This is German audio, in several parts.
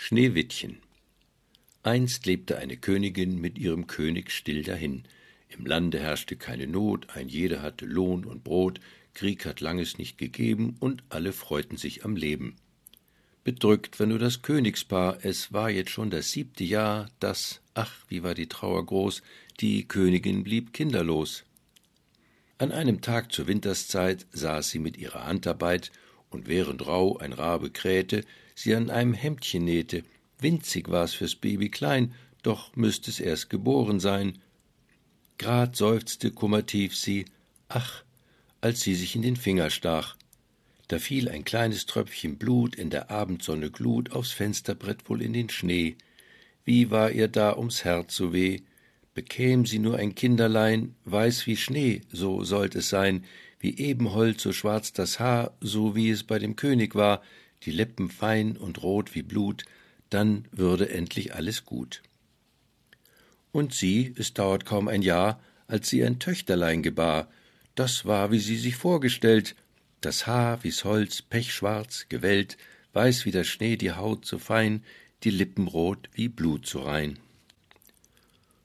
Schneewittchen Einst lebte eine Königin mit ihrem König still dahin. Im Lande herrschte keine Not, ein jeder hatte Lohn und Brot, Krieg hat langes nicht gegeben, und alle freuten sich am Leben. Bedrückt war nur das Königspaar, es war jetzt schon das siebte Jahr, das, ach, wie war die Trauer groß, die Königin blieb kinderlos. An einem Tag zur Winterszeit saß sie mit ihrer Handarbeit, und während rauh ein Rabe krähte, sie an einem Hemdchen nähte. Winzig war's fürs Baby klein, doch müßt es erst geboren sein. Grad seufzte kummertief sie, ach, als sie sich in den Finger stach. Da fiel ein kleines Tröpfchen Blut in der Abendsonne Glut aufs Fensterbrett wohl in den Schnee. Wie war ihr da ums Herz so weh? Bekäm sie nur ein Kinderlein, weiß wie Schnee, so sollt es sein, wie Ebenholz, so schwarz das Haar, so wie es bei dem König war, die Lippen fein und rot wie Blut, dann würde endlich alles gut. Und sie, es dauert kaum ein Jahr, als sie ein Töchterlein gebar, das war, wie sie sich vorgestellt, das Haar wie's Holz, pechschwarz, gewellt, weiß wie der Schnee die Haut so fein, die Lippen rot wie Blut so rein.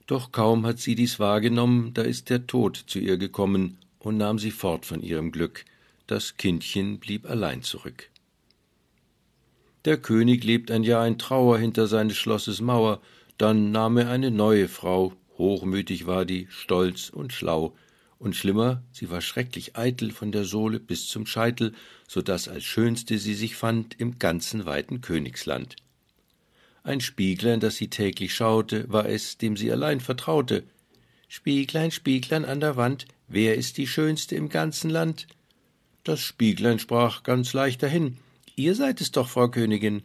Doch kaum hat sie dies wahrgenommen, da ist der Tod zu ihr gekommen und nahm sie fort von ihrem Glück, das Kindchen blieb allein zurück. Der König lebt ein Jahr in Trauer hinter seines Schlosses Mauer, dann nahm er eine neue Frau, hochmütig war die, stolz und schlau, und schlimmer, sie war schrecklich eitel von der Sohle bis zum Scheitel, so dass als schönste sie sich fand im ganzen weiten Königsland. Ein Spieglein, das sie täglich schaute, war es, dem sie allein vertraute. Spieglein, Spieglein an der Wand, wer ist die schönste im ganzen Land? Das Spieglein sprach ganz leicht dahin, Ihr seid es doch, Frau Königin.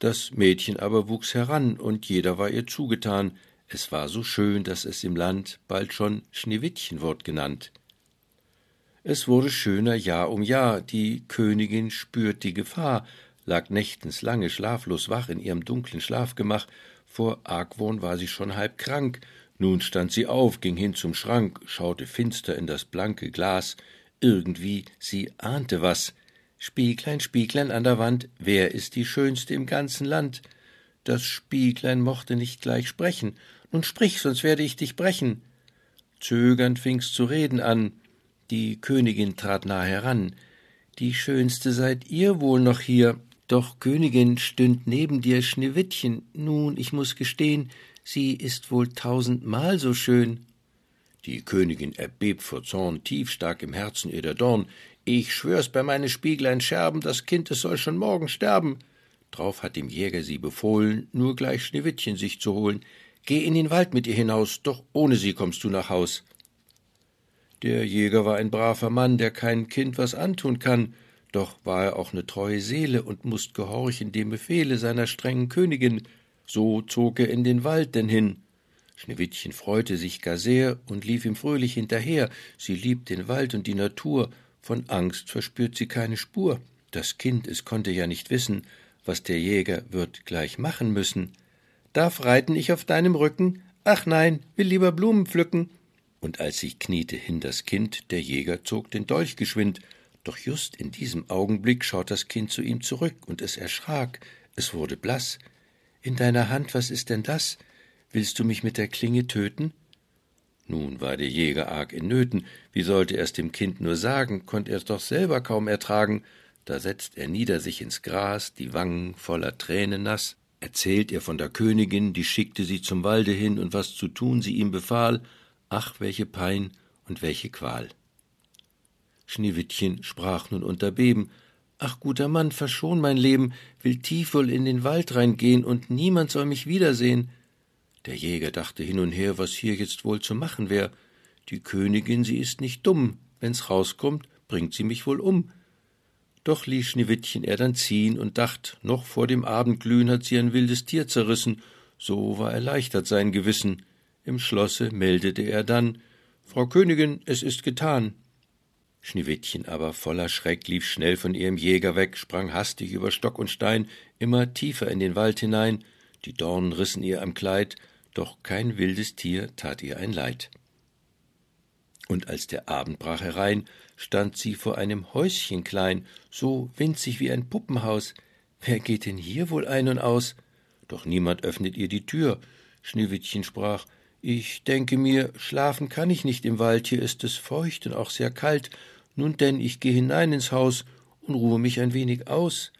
Das Mädchen aber wuchs heran, und jeder war ihr zugetan, es war so schön, dass es im Land bald schon Schneewittchen ward genannt. Es wurde schöner Jahr um Jahr, die Königin spürt die Gefahr, lag nächtens lange schlaflos wach in ihrem dunklen Schlafgemach, vor Argwohn war sie schon halb krank, nun stand sie auf, ging hin zum Schrank, schaute finster in das blanke Glas, irgendwie sie ahnte was, Spieglein, Spieglein an der Wand, wer ist die Schönste im ganzen Land? Das Spieglein mochte nicht gleich sprechen. Nun sprich, sonst werde ich dich brechen. Zögernd fing's zu reden an. Die Königin trat nah heran. Die Schönste seid ihr wohl noch hier. Doch, Königin, stünd neben dir Schneewittchen. Nun, ich muss gestehen, sie ist wohl tausendmal so schön. Die Königin erbebt vor Zorn, tief stark im Herzen ihr der Dorn. Ich schwör's bei meine Spieglein Scherben, das Kind, es soll schon morgen sterben. Drauf hat dem Jäger sie befohlen, nur gleich Schneewittchen sich zu holen. Geh in den Wald mit ihr hinaus, doch ohne sie kommst du nach Haus. Der Jäger war ein braver Mann, der kein Kind was antun kann, doch war er auch ne treue Seele und musst gehorchen dem Befehle seiner strengen Königin. So zog er in den Wald denn hin. Schneewittchen freute sich gar sehr und lief ihm fröhlich hinterher. Sie liebt den Wald und die Natur von Angst verspürt sie keine Spur. Das Kind, es konnte ja nicht wissen, was der Jäger wird gleich machen müssen. Darf reiten ich auf deinem Rücken? Ach nein, will lieber Blumen pflücken. Und als sich kniete hin das Kind, der Jäger zog den Dolch geschwind, doch just in diesem Augenblick schaut das Kind zu ihm zurück, und es erschrak, es wurde blass. In deiner Hand, was ist denn das? Willst du mich mit der Klinge töten? Nun war der Jäger arg in Nöten, wie sollte er's dem Kind nur sagen, konnt er's doch selber kaum ertragen, da setzt er nieder sich ins Gras, die Wangen voller Tränen nass, erzählt ihr von der Königin, die schickte sie zum Walde hin und was zu tun sie ihm befahl, ach, welche Pein und welche Qual. Schneewittchen sprach nun unter Beben, Ach, guter Mann, verschon mein Leben, will tief wohl in den Wald reingehen, und niemand soll mich wiedersehen. Der Jäger dachte hin und her, was hier jetzt wohl zu machen wär. Die Königin, sie ist nicht dumm. Wenn's rauskommt, bringt sie mich wohl um. Doch ließ Schneewittchen er dann ziehen und dacht, noch vor dem Abendglühen hat sie ein wildes Tier zerrissen. So war erleichtert sein Gewissen. Im Schlosse meldete er dann, Frau Königin, es ist getan. Schneewittchen aber voller Schreck lief schnell von ihrem Jäger weg, sprang hastig über Stock und Stein, immer tiefer in den Wald hinein, die Dornen rissen ihr am Kleid, doch kein wildes Tier tat ihr ein Leid. Und als der Abend brach herein, stand sie vor einem Häuschen klein, so winzig wie ein Puppenhaus. wer geht denn hier wohl ein und aus? Doch niemand öffnet ihr die Tür. Schneewittchen sprach, ich denke mir, schlafen kann ich nicht im Wald, hier ist es feucht und auch sehr kalt. Nun denn, ich geh hinein ins Haus und ruhe mich ein wenig aus.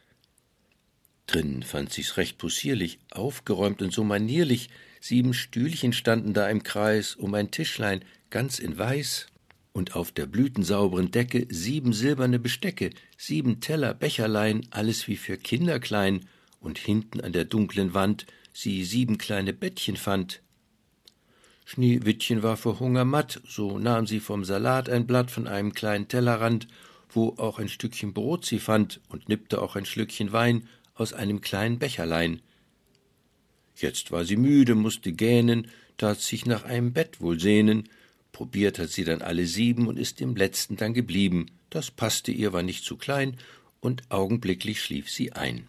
Drinnen fand sich's recht possierlich, aufgeräumt und so manierlich. Sieben Stühlchen standen da im Kreis, um ein Tischlein, ganz in Weiß. Und auf der blütensauberen Decke sieben silberne Bestecke, sieben Teller, Becherlein, alles wie für Kinder klein. Und hinten an der dunklen Wand sie sieben kleine Bettchen fand. Schneewittchen war vor Hunger matt, so nahm sie vom Salat ein Blatt von einem kleinen Tellerrand, wo auch ein Stückchen Brot sie fand, und nippte auch ein Schlückchen Wein aus einem kleinen Becherlein. Jetzt war sie müde, musste gähnen, tat sich nach einem Bett wohl sehnen, probiert hat sie dann alle sieben und ist im letzten dann geblieben. Das passte ihr, war nicht zu klein, und augenblicklich schlief sie ein.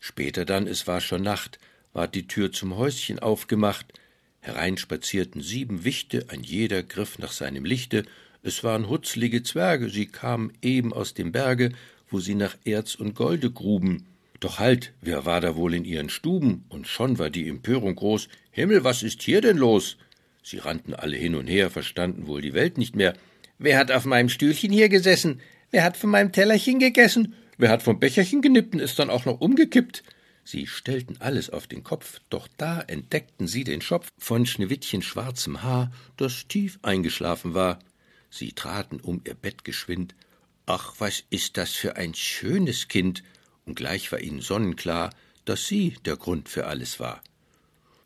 Später dann, es war schon Nacht, ward die Tür zum Häuschen aufgemacht, hereinspazierten sieben Wichte, ein jeder griff nach seinem Lichte, es waren hutzlige Zwerge, sie kamen eben aus dem Berge, wo sie nach Erz und Golde gruben. Doch halt, wer war da wohl in ihren Stuben? Und schon war die Empörung groß. Himmel, was ist hier denn los? Sie rannten alle hin und her, verstanden wohl die Welt nicht mehr. Wer hat auf meinem Stühlchen hier gesessen? Wer hat von meinem Tellerchen gegessen? Wer hat vom Becherchen genippt und ist dann auch noch umgekippt? Sie stellten alles auf den Kopf, doch da entdeckten sie den Schopf von Schneewittchen schwarzem Haar, das tief eingeschlafen war. Sie traten um ihr Bett geschwind. Ach, was ist das für ein schönes Kind! Und gleich war ihnen sonnenklar, dass sie der Grund für alles war.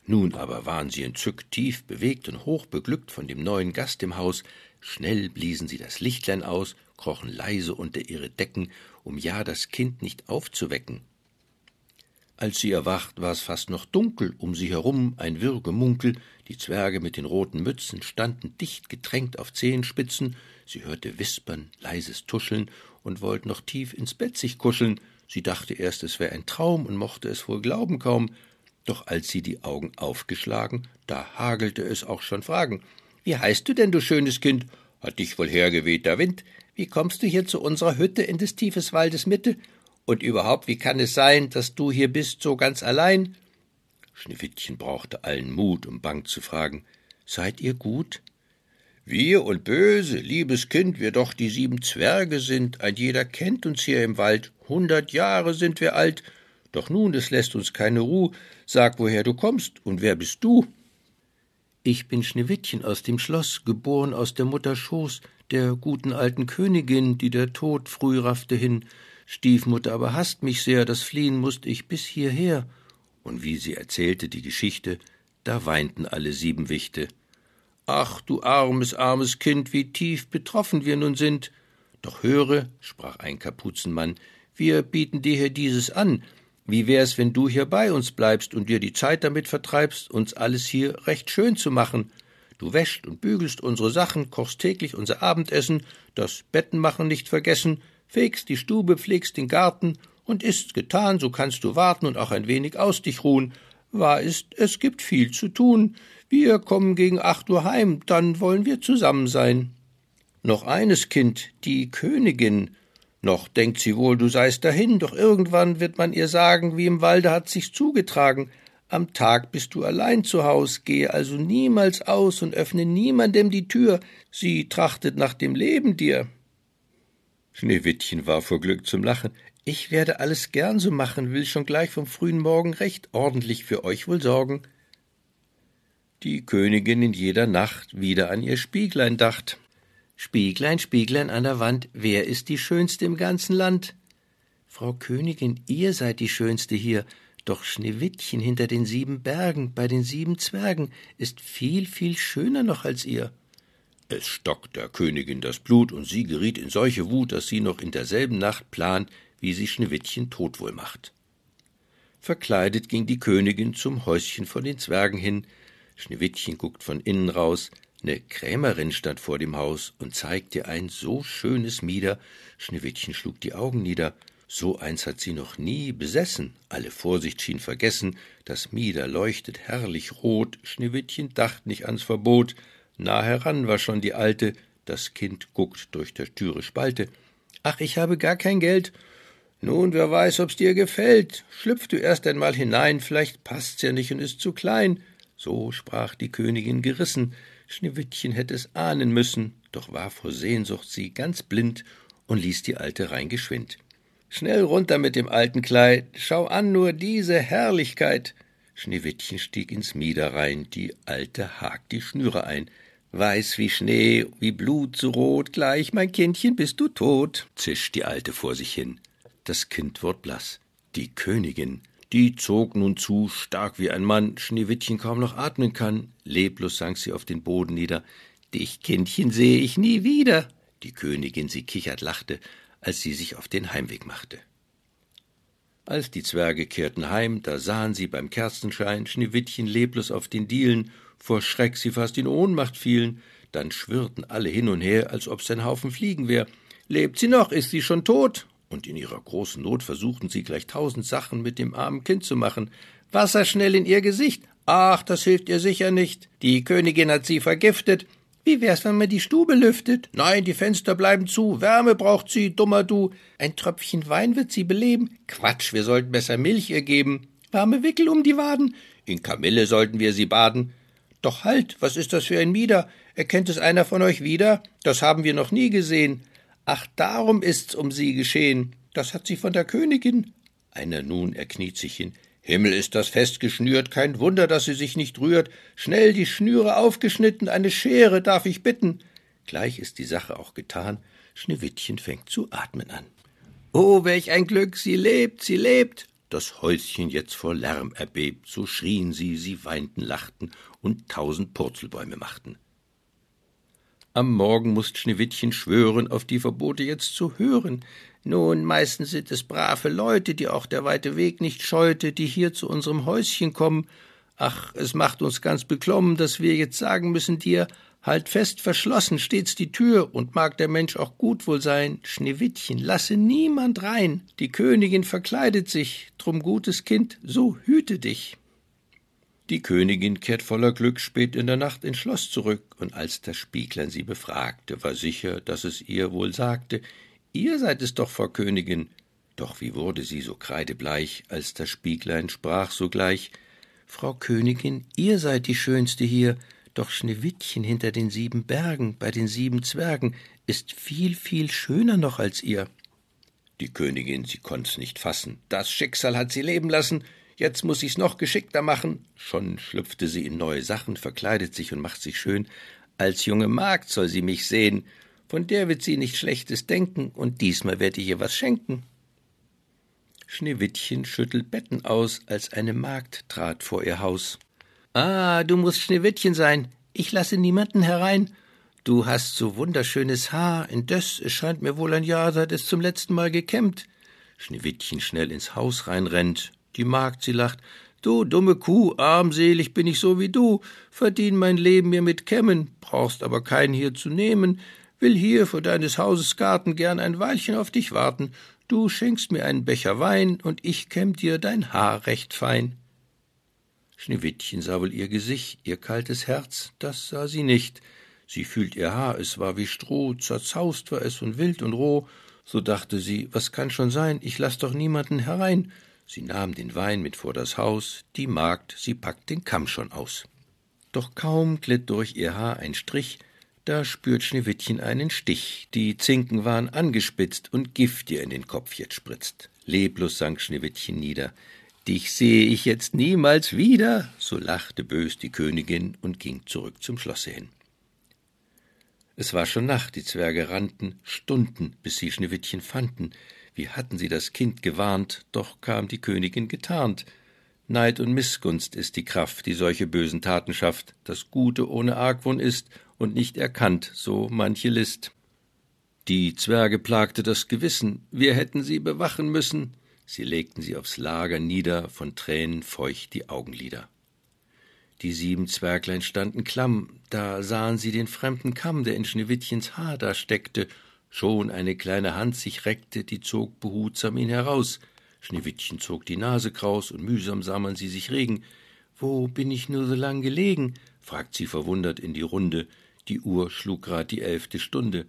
Nun aber waren sie entzückt, tief bewegt und hoch beglückt von dem neuen Gast im Haus. Schnell bliesen sie das Lichtlein aus, krochen leise unter ihre Decken, um ja das Kind nicht aufzuwecken. Als sie erwacht, war es fast noch dunkel, um sie herum ein wirr Gemunkel, die Zwerge mit den roten Mützen standen dicht gedrängt auf Zehenspitzen, sie hörte Wispern, leises Tuscheln und wollte noch tief ins Bett sich kuscheln, sie dachte erst, es wäre ein Traum und mochte es wohl glauben kaum, doch als sie die Augen aufgeschlagen, da hagelte es auch schon Fragen. Wie heißt du denn, du schönes Kind? Hat dich wohl hergeweht der Wind? Wie kommst du hier zu unserer Hütte in des tiefes Waldes Mitte? Und überhaupt, wie kann es sein, dass du hier bist so ganz allein? Schneewittchen brauchte allen Mut, um bang zu fragen Seid ihr gut? Wir und böse, liebes Kind, wir doch die sieben Zwerge sind, ein jeder kennt uns hier im Wald, hundert Jahre sind wir alt, doch nun, es lässt uns keine Ruh, sag, woher du kommst und wer bist du? Ich bin Schneewittchen aus dem Schloss, geboren aus der Mutter Schoß, der guten alten Königin, die der Tod früh raffte hin, Stiefmutter aber hasst mich sehr, das fliehen musst ich bis hierher. Und wie sie erzählte die Geschichte, da weinten alle sieben Wichte. Ach, du armes, armes Kind, wie tief betroffen wir nun sind. Doch höre, sprach ein Kapuzenmann, wir bieten dir hier dieses an. Wie wär's, wenn du hier bei uns bleibst und dir die Zeit damit vertreibst, uns alles hier recht schön zu machen? Du wäscht und bügelst unsere Sachen, kochst täglich unser Abendessen, das Bettenmachen nicht vergessen, fegst die Stube, pflegst den Garten, und ist's getan, so kannst du warten und auch ein wenig aus dich ruhen. Wahr ist, es gibt viel zu tun. Wir kommen gegen acht Uhr heim, dann wollen wir zusammen sein. Noch eines, Kind, die Königin. Noch denkt sie wohl, du seist dahin, doch irgendwann wird man ihr sagen, wie im Walde hat sich's zugetragen. Am Tag bist du allein zu Haus, gehe also niemals aus und öffne niemandem die Tür. Sie trachtet nach dem Leben dir. Schneewittchen war vor Glück zum Lachen. Ich werde alles gern so machen, will schon gleich vom frühen Morgen recht ordentlich für euch wohl sorgen. Die Königin in jeder Nacht wieder an ihr Spieglein dacht. Spieglein, Spieglein an der Wand, wer ist die Schönste im ganzen Land? Frau Königin, ihr seid die Schönste hier, doch Schneewittchen hinter den sieben Bergen, bei den sieben Zwergen, ist viel, viel schöner noch als ihr. Es stockt der Königin das Blut, und sie geriet in solche Wut, dass sie noch in derselben Nacht plant, wie sie Schneewittchen tot wohl macht. Verkleidet ging die Königin zum Häuschen von den Zwergen hin. Schneewittchen guckt von innen raus. Ne Krämerin stand vor dem Haus und zeigte ein so schönes Mieder. Schneewittchen schlug die Augen nieder. So eins hat sie noch nie besessen. Alle Vorsicht schien vergessen. Das Mieder leuchtet herrlich rot. Schneewittchen dacht nicht ans Verbot. Nah heran war schon die Alte, das Kind guckt durch der Türe Spalte. Ach, ich habe gar kein Geld. Nun, wer weiß, ob's dir gefällt. Schlüpf du erst einmal hinein, vielleicht passt's ja nicht und ist zu klein. So sprach die Königin gerissen. Schneewittchen hätte es ahnen müssen, doch war vor Sehnsucht sie ganz blind und ließ die Alte rein geschwind. Schnell runter mit dem alten Kleid, schau an nur diese Herrlichkeit. Schneewittchen stieg ins Mieder rein, die Alte hakt die Schnüre ein. Weiß wie Schnee, wie Blut so rot, gleich, mein Kindchen, bist du tot, zischt die Alte vor sich hin. Das Kind ward blass. Die Königin, die zog nun zu, stark wie ein Mann, Schneewittchen kaum noch atmen kann. Leblos sank sie auf den Boden nieder. Dich, Kindchen, sehe ich nie wieder. Die Königin, sie kichert, lachte, als sie sich auf den Heimweg machte. Als die Zwerge kehrten heim, da sahen sie beim Kerzenschein Schneewittchen leblos auf den Dielen, vor Schreck sie fast in Ohnmacht fielen, dann schwirrten alle hin und her, als ob's ein Haufen Fliegen wär. Lebt sie noch, ist sie schon tot? Und in ihrer großen Not versuchten sie gleich tausend Sachen mit dem armen Kind zu machen. Wasser schnell in ihr Gesicht. Ach, das hilft ihr sicher nicht. Die Königin hat sie vergiftet. Wie wär's, wenn man die Stube lüftet? Nein, die Fenster bleiben zu. Wärme braucht sie, dummer du. Ein Tröpfchen Wein wird sie beleben. Quatsch, wir sollten besser Milch ihr geben. Warme Wickel um die Waden. In Kamille sollten wir sie baden. Doch halt, was ist das für ein Mieder? Erkennt es einer von euch wieder? Das haben wir noch nie gesehen. Ach, darum ist's um sie geschehen. Das hat sie von der Königin. Einer nun, er kniet sich hin. Himmel ist das fest geschnürt, kein Wunder, dass sie sich nicht rührt. Schnell die Schnüre aufgeschnitten, eine Schere darf ich bitten. Gleich ist die Sache auch getan. Schneewittchen fängt zu atmen an. Oh, welch ein Glück, sie lebt, sie lebt. Das Häuschen jetzt vor Lärm erbebt, so schrien sie, sie weinten, lachten und tausend Purzelbäume machten. Am Morgen musst Schneewittchen schwören, auf die Verbote jetzt zu hören. Nun, meistens sind es brave Leute, die auch der weite Weg nicht scheute, die hier zu unserem Häuschen kommen. Ach, es macht uns ganz beklommen, dass wir jetzt sagen müssen dir, halt fest verschlossen stets die Tür, und mag der Mensch auch gut wohl sein, Schneewittchen, lasse niemand rein. Die Königin verkleidet sich, drum gutes Kind, so hüte dich. Die Königin kehrt voller Glück spät in der Nacht ins Schloss zurück, und als das Spieglein sie befragte, war sicher, dass es ihr wohl sagte, Ihr seid es doch, Frau Königin. Doch wie wurde sie so kreidebleich, als das Spieglein sprach sogleich Frau Königin, ihr seid die Schönste hier, doch Schneewittchen hinter den sieben Bergen, bei den sieben Zwergen, ist viel, viel schöner noch als ihr. Die Königin, sie konnt's nicht fassen. Das Schicksal hat sie leben lassen. Jetzt muss ich's noch geschickter machen. Schon schlüpfte sie in neue Sachen, verkleidet sich und macht sich schön. Als junge Magd soll sie mich sehen. Von der wird sie nichts Schlechtes denken, und diesmal werd ich ihr was schenken. Schneewittchen schüttelt Betten aus, als eine Magd trat vor ihr Haus. Ah, du musst Schneewittchen sein. Ich lasse niemanden herein. Du hast so wunderschönes Haar, indes es scheint mir wohl ein Jahr, seit es zum letzten Mal gekämmt. Schneewittchen schnell ins Haus reinrennt. Die Magd, sie lacht. Du dumme Kuh, armselig bin ich so wie du, verdien mein Leben mir mit Kämmen, brauchst aber keinen hier zu nehmen, will hier vor deines Hauses Garten gern ein Weilchen auf dich warten. Du schenkst mir einen Becher Wein, und ich kämm dir dein Haar recht fein. Schneewittchen sah wohl ihr Gesicht, ihr kaltes Herz, das sah sie nicht. Sie fühlt ihr Haar, es war wie Stroh, zerzaust war es und wild und roh. So dachte sie, was kann schon sein, ich lass doch niemanden herein. Sie nahm den Wein mit vor das Haus, die Magd, sie packt den Kamm schon aus. Doch kaum glitt durch ihr Haar ein Strich, da spürt Schneewittchen einen Stich. Die Zinken waren angespitzt und Gift ihr in den Kopf jetzt spritzt. Leblos sank Schneewittchen nieder. Dich sehe ich jetzt niemals wieder, so lachte bös die Königin und ging zurück zum Schlosse hin. Es war schon Nacht, die Zwerge rannten, Stunden, bis sie Schneewittchen fanden. Wie hatten sie das Kind gewarnt, doch kam die Königin getarnt. Neid und Mißgunst ist die Kraft, die solche bösen Taten schafft. Das Gute ohne Argwohn ist und nicht erkannt, so manche List. Die Zwerge plagte das Gewissen, wir hätten sie bewachen müssen. Sie legten sie aufs Lager nieder, von Tränen feucht die Augenlider. Die sieben Zwerglein standen klamm, da sahen sie den fremden Kamm, der in Schneewittchens Haar da steckte. Schon eine kleine Hand sich reckte, die zog behutsam ihn heraus. Schneewittchen zog die Nase kraus und mühsam sah man sie sich regen. Wo bin ich nur so lang gelegen? fragt sie verwundert in die Runde. Die Uhr schlug grad die elfte Stunde.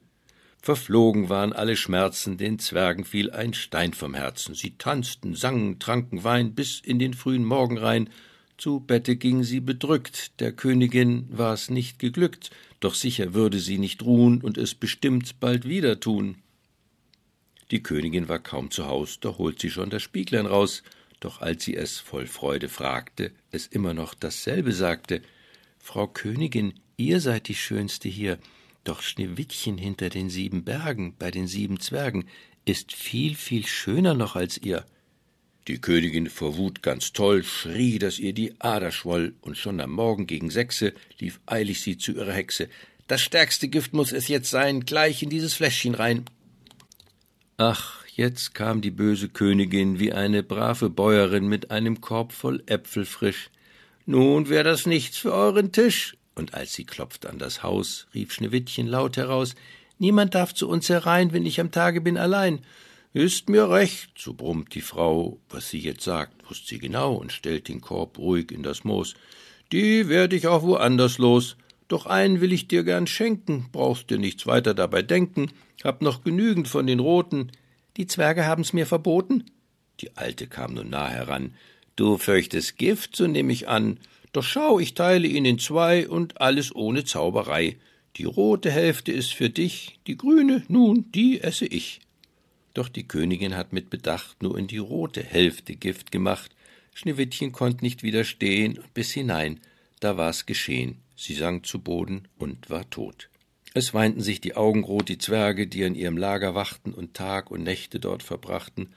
Verflogen waren alle Schmerzen, den Zwergen fiel ein Stein vom Herzen. Sie tanzten, sangen, tranken Wein bis in den frühen Morgen rein. Zu Bette ging sie bedrückt, der Königin war's nicht geglückt, doch sicher würde sie nicht ruhen und es bestimmt bald wieder tun. Die Königin war kaum zu Haus, da holt sie schon das Spieglein raus, doch als sie es voll Freude fragte, es immer noch dasselbe sagte, Frau Königin, ihr seid die Schönste hier, doch Schneewittchen hinter den sieben Bergen, bei den sieben Zwergen, ist viel, viel schöner noch als ihr. Die Königin vor Wut ganz toll schrie, dass ihr die Ader schwoll, und schon am Morgen gegen sechse lief eilig sie zu ihrer Hexe. Das stärkste Gift muss es jetzt sein, gleich in dieses Fläschchen rein. Ach, jetzt kam die böse Königin wie eine brave Bäuerin mit einem Korb voll Äpfel frisch. Nun wär das nichts für euren Tisch, und als sie klopfte an das Haus, rief Schneewittchen laut heraus Niemand darf zu uns herein, wenn ich am Tage bin allein. Ist mir recht, so brummt die Frau. Was sie jetzt sagt, wußt sie genau und stellt den Korb ruhig in das Moos. Die werd ich auch woanders los. Doch einen will ich dir gern schenken, brauchst dir nichts weiter dabei denken. Hab noch genügend von den Roten. Die Zwerge haben's mir verboten? Die Alte kam nun nah heran. Du fürchtest Gift, so nehm ich an. Doch schau, ich teile ihn in zwei und alles ohne Zauberei. Die rote Hälfte ist für dich, die grüne, nun, die esse ich. Doch die Königin hat mit Bedacht nur in die rote Hälfte Gift gemacht. Schneewittchen konnt nicht widerstehen und bis hinein, da war's geschehen. Sie sank zu Boden und war tot. Es weinten sich die Augen rot die Zwerge, die an ihrem Lager wachten und Tag und Nächte dort verbrachten.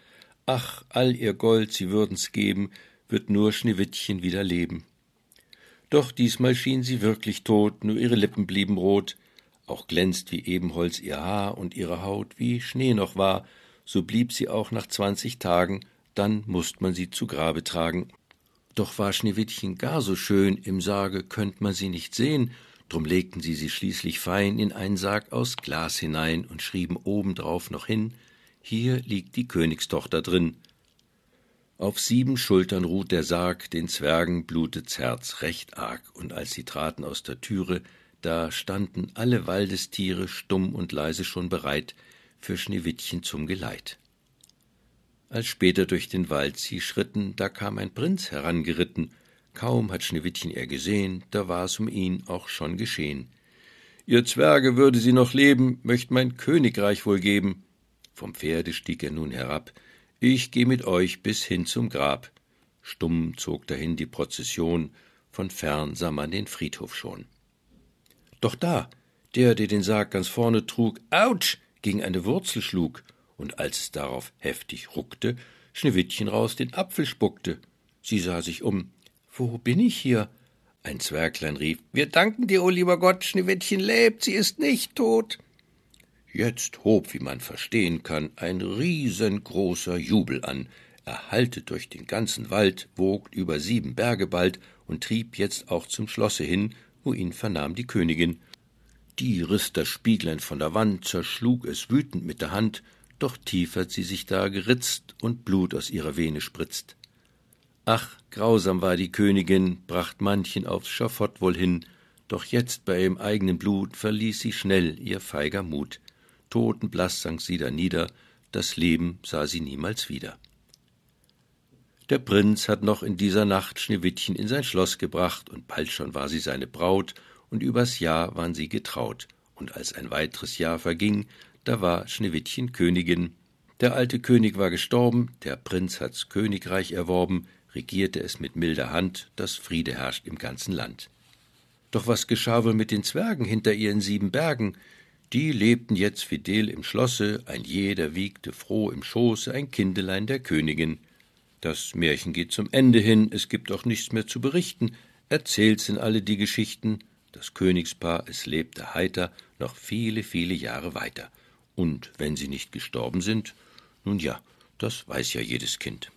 Ach, all ihr Gold, sie würden's geben, wird nur Schneewittchen wieder leben. Doch diesmal schien sie wirklich tot, nur ihre Lippen blieben rot, auch glänzt wie Ebenholz ihr Haar und ihre Haut wie Schnee noch war, so blieb sie auch nach zwanzig Tagen, dann musst man sie zu Grabe tragen. Doch war Schneewittchen gar so schön, im Sarge könnt man sie nicht sehen, drum legten sie sie schließlich fein in einen Sarg aus Glas hinein und schrieben obendrauf noch hin, hier liegt die Königstochter drin. Auf sieben Schultern ruht der Sarg, den Zwergen blutet's Herz recht arg, und als sie traten aus der Türe, da standen alle Waldestiere stumm und leise schon bereit für Schneewittchen zum Geleit. Als später durch den Wald sie schritten, da kam ein Prinz herangeritten, kaum hat Schneewittchen er gesehen, da war's um ihn auch schon geschehen. Ihr Zwerge würde sie noch leben, möcht mein Königreich wohl geben. Vom Pferde stieg er nun herab, ich geh mit euch bis hin zum Grab. Stumm zog dahin die Prozession, von fern sah man den Friedhof schon. Doch da, der, der den Sarg ganz vorne trug, Autsch! Gegen eine Wurzel schlug, und als es darauf heftig ruckte, Schneewittchen raus den Apfel spuckte. Sie sah sich um. Wo bin ich hier? Ein Zwerglein rief, Wir danken dir, o lieber Gott, Schneewittchen lebt, sie ist nicht tot. Jetzt hob, wie man verstehen kann, ein riesengroßer Jubel an, erhallte durch den ganzen Wald, wogt über sieben Berge bald und trieb jetzt auch zum Schlosse hin, wo ihn vernahm die Königin. Die riß das Spieglein von der Wand, zerschlug es wütend mit der Hand, doch tief hat sie sich da geritzt und Blut aus ihrer Vene spritzt. Ach, grausam war die Königin, bracht manchen aufs Schafott wohl hin, doch jetzt bei ihrem eigenen Blut verließ sie schnell ihr feiger Mut totenblaß sank sie da nieder, das Leben sah sie niemals wieder. Der Prinz hat noch in dieser Nacht Schneewittchen in sein Schloss gebracht, und bald schon war sie seine Braut, und übers Jahr waren sie getraut, und als ein weiteres Jahr verging, da war Schneewittchen Königin. Der alte König war gestorben, der Prinz hat's Königreich erworben, regierte es mit milder Hand, dass Friede herrscht im ganzen Land. Doch was geschah wohl mit den Zwergen hinter ihren sieben Bergen? Die lebten jetzt fidel im Schlosse, ein jeder wiegte froh im Schoße ein Kindelein der Königin. Das Märchen geht zum Ende hin, es gibt auch nichts mehr zu berichten, erzählt sind alle die Geschichten, das Königspaar, es lebte heiter noch viele, viele Jahre weiter. Und wenn sie nicht gestorben sind, nun ja, das weiß ja jedes Kind.